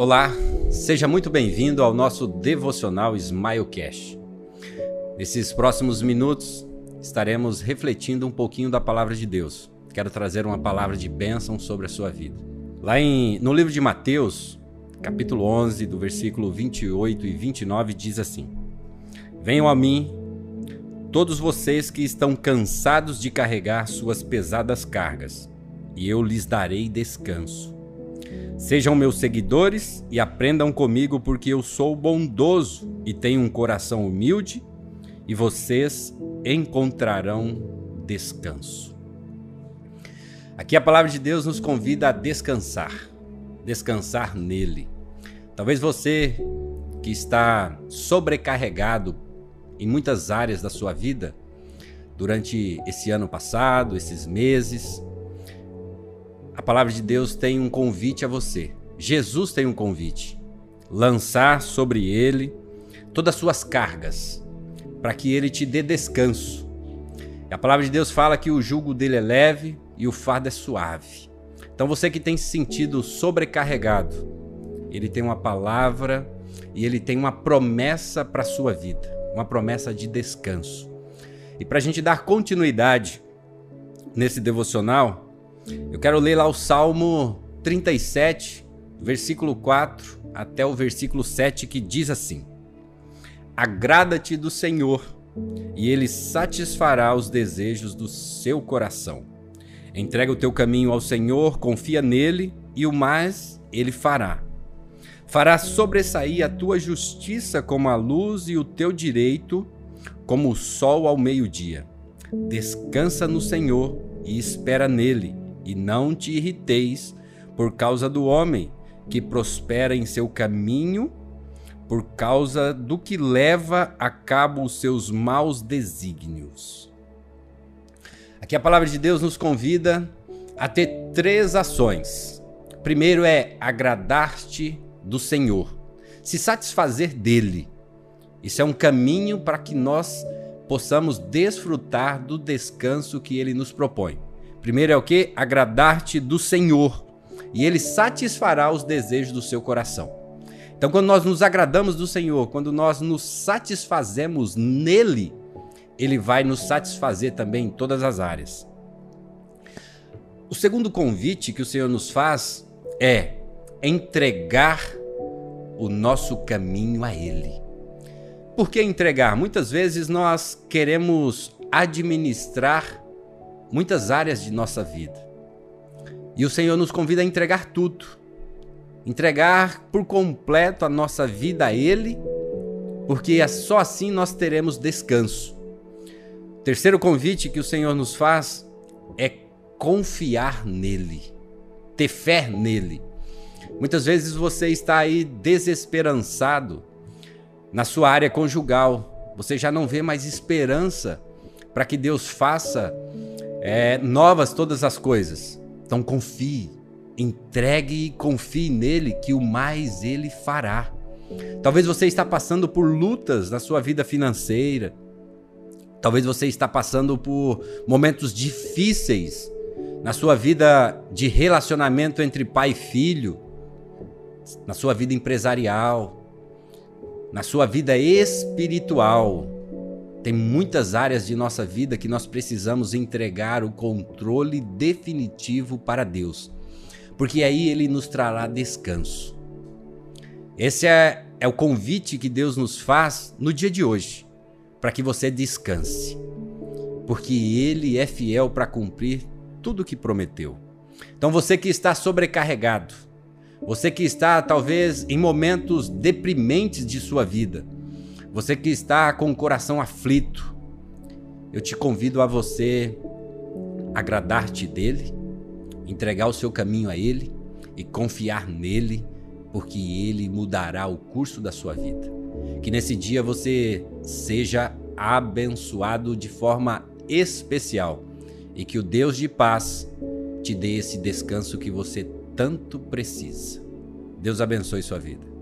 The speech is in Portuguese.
Olá, seja muito bem-vindo ao nosso devocional Smilecast. Nesses próximos minutos estaremos refletindo um pouquinho da palavra de Deus. Quero trazer uma palavra de bênção sobre a sua vida. Lá em, no livro de Mateus, capítulo 11, do versículo 28 e 29, diz assim: Venham a mim, todos vocês que estão cansados de carregar suas pesadas cargas, e eu lhes darei descanso. Sejam meus seguidores e aprendam comigo, porque eu sou bondoso e tenho um coração humilde, e vocês encontrarão descanso. Aqui a palavra de Deus nos convida a descansar, descansar nele. Talvez você que está sobrecarregado em muitas áreas da sua vida durante esse ano passado, esses meses, a palavra de Deus tem um convite a você. Jesus tem um convite. Lançar sobre ele todas as suas cargas, para que ele te dê descanso. A palavra de Deus fala que o jugo dele é leve e o fardo é suave. Então você que tem se sentido sobrecarregado, ele tem uma palavra e ele tem uma promessa para a sua vida, uma promessa de descanso. E para a gente dar continuidade nesse devocional, eu quero ler lá o Salmo 37, versículo 4 até o versículo 7, que diz assim: Agrada-te do Senhor, e ele satisfará os desejos do seu coração. Entrega o teu caminho ao Senhor, confia nele, e o mais ele fará. Fará sobressair a tua justiça como a luz e o teu direito como o sol ao meio-dia. Descansa no Senhor e espera nele e não te irriteis por causa do homem que prospera em seu caminho, por causa do que leva a cabo os seus maus desígnios. Aqui a palavra de Deus nos convida a ter três ações. Primeiro é agradar-te do Senhor, se satisfazer dele. Isso é um caminho para que nós possamos desfrutar do descanso que ele nos propõe. Primeiro é o que? Agradar-te do Senhor, e ele satisfará os desejos do seu coração. Então, quando nós nos agradamos do Senhor, quando nós nos satisfazemos nele, ele vai nos satisfazer também em todas as áreas. O segundo convite que o Senhor nos faz é entregar o nosso caminho a Ele. Por que entregar? Muitas vezes nós queremos administrar muitas áreas de nossa vida. E o Senhor nos convida a entregar tudo. Entregar por completo a nossa vida a Ele, porque é só assim nós teremos descanso. O terceiro convite que o Senhor nos faz é confiar nele, ter fé nele. Muitas vezes você está aí desesperançado na sua área conjugal, você já não vê mais esperança para que Deus faça é, novas todas as coisas. Então confie, entregue e confie nele que o mais ele fará. Talvez você está passando por lutas na sua vida financeira. Talvez você está passando por momentos difíceis na sua vida de relacionamento entre pai e filho, na sua vida empresarial, na sua vida espiritual. Tem muitas áreas de nossa vida que nós precisamos entregar o controle definitivo para Deus, porque aí Ele nos trará descanso. Esse é, é o convite que Deus nos faz no dia de hoje, para que você descanse, porque Ele é fiel para cumprir tudo o que prometeu. Então você que está sobrecarregado, você que está talvez em momentos deprimentes de sua vida, você que está com o coração aflito, eu te convido a você agradar-te dele, entregar o seu caminho a ele e confiar nele, porque ele mudará o curso da sua vida. Que nesse dia você seja abençoado de forma especial e que o Deus de paz te dê esse descanso que você tanto precisa. Deus abençoe sua vida.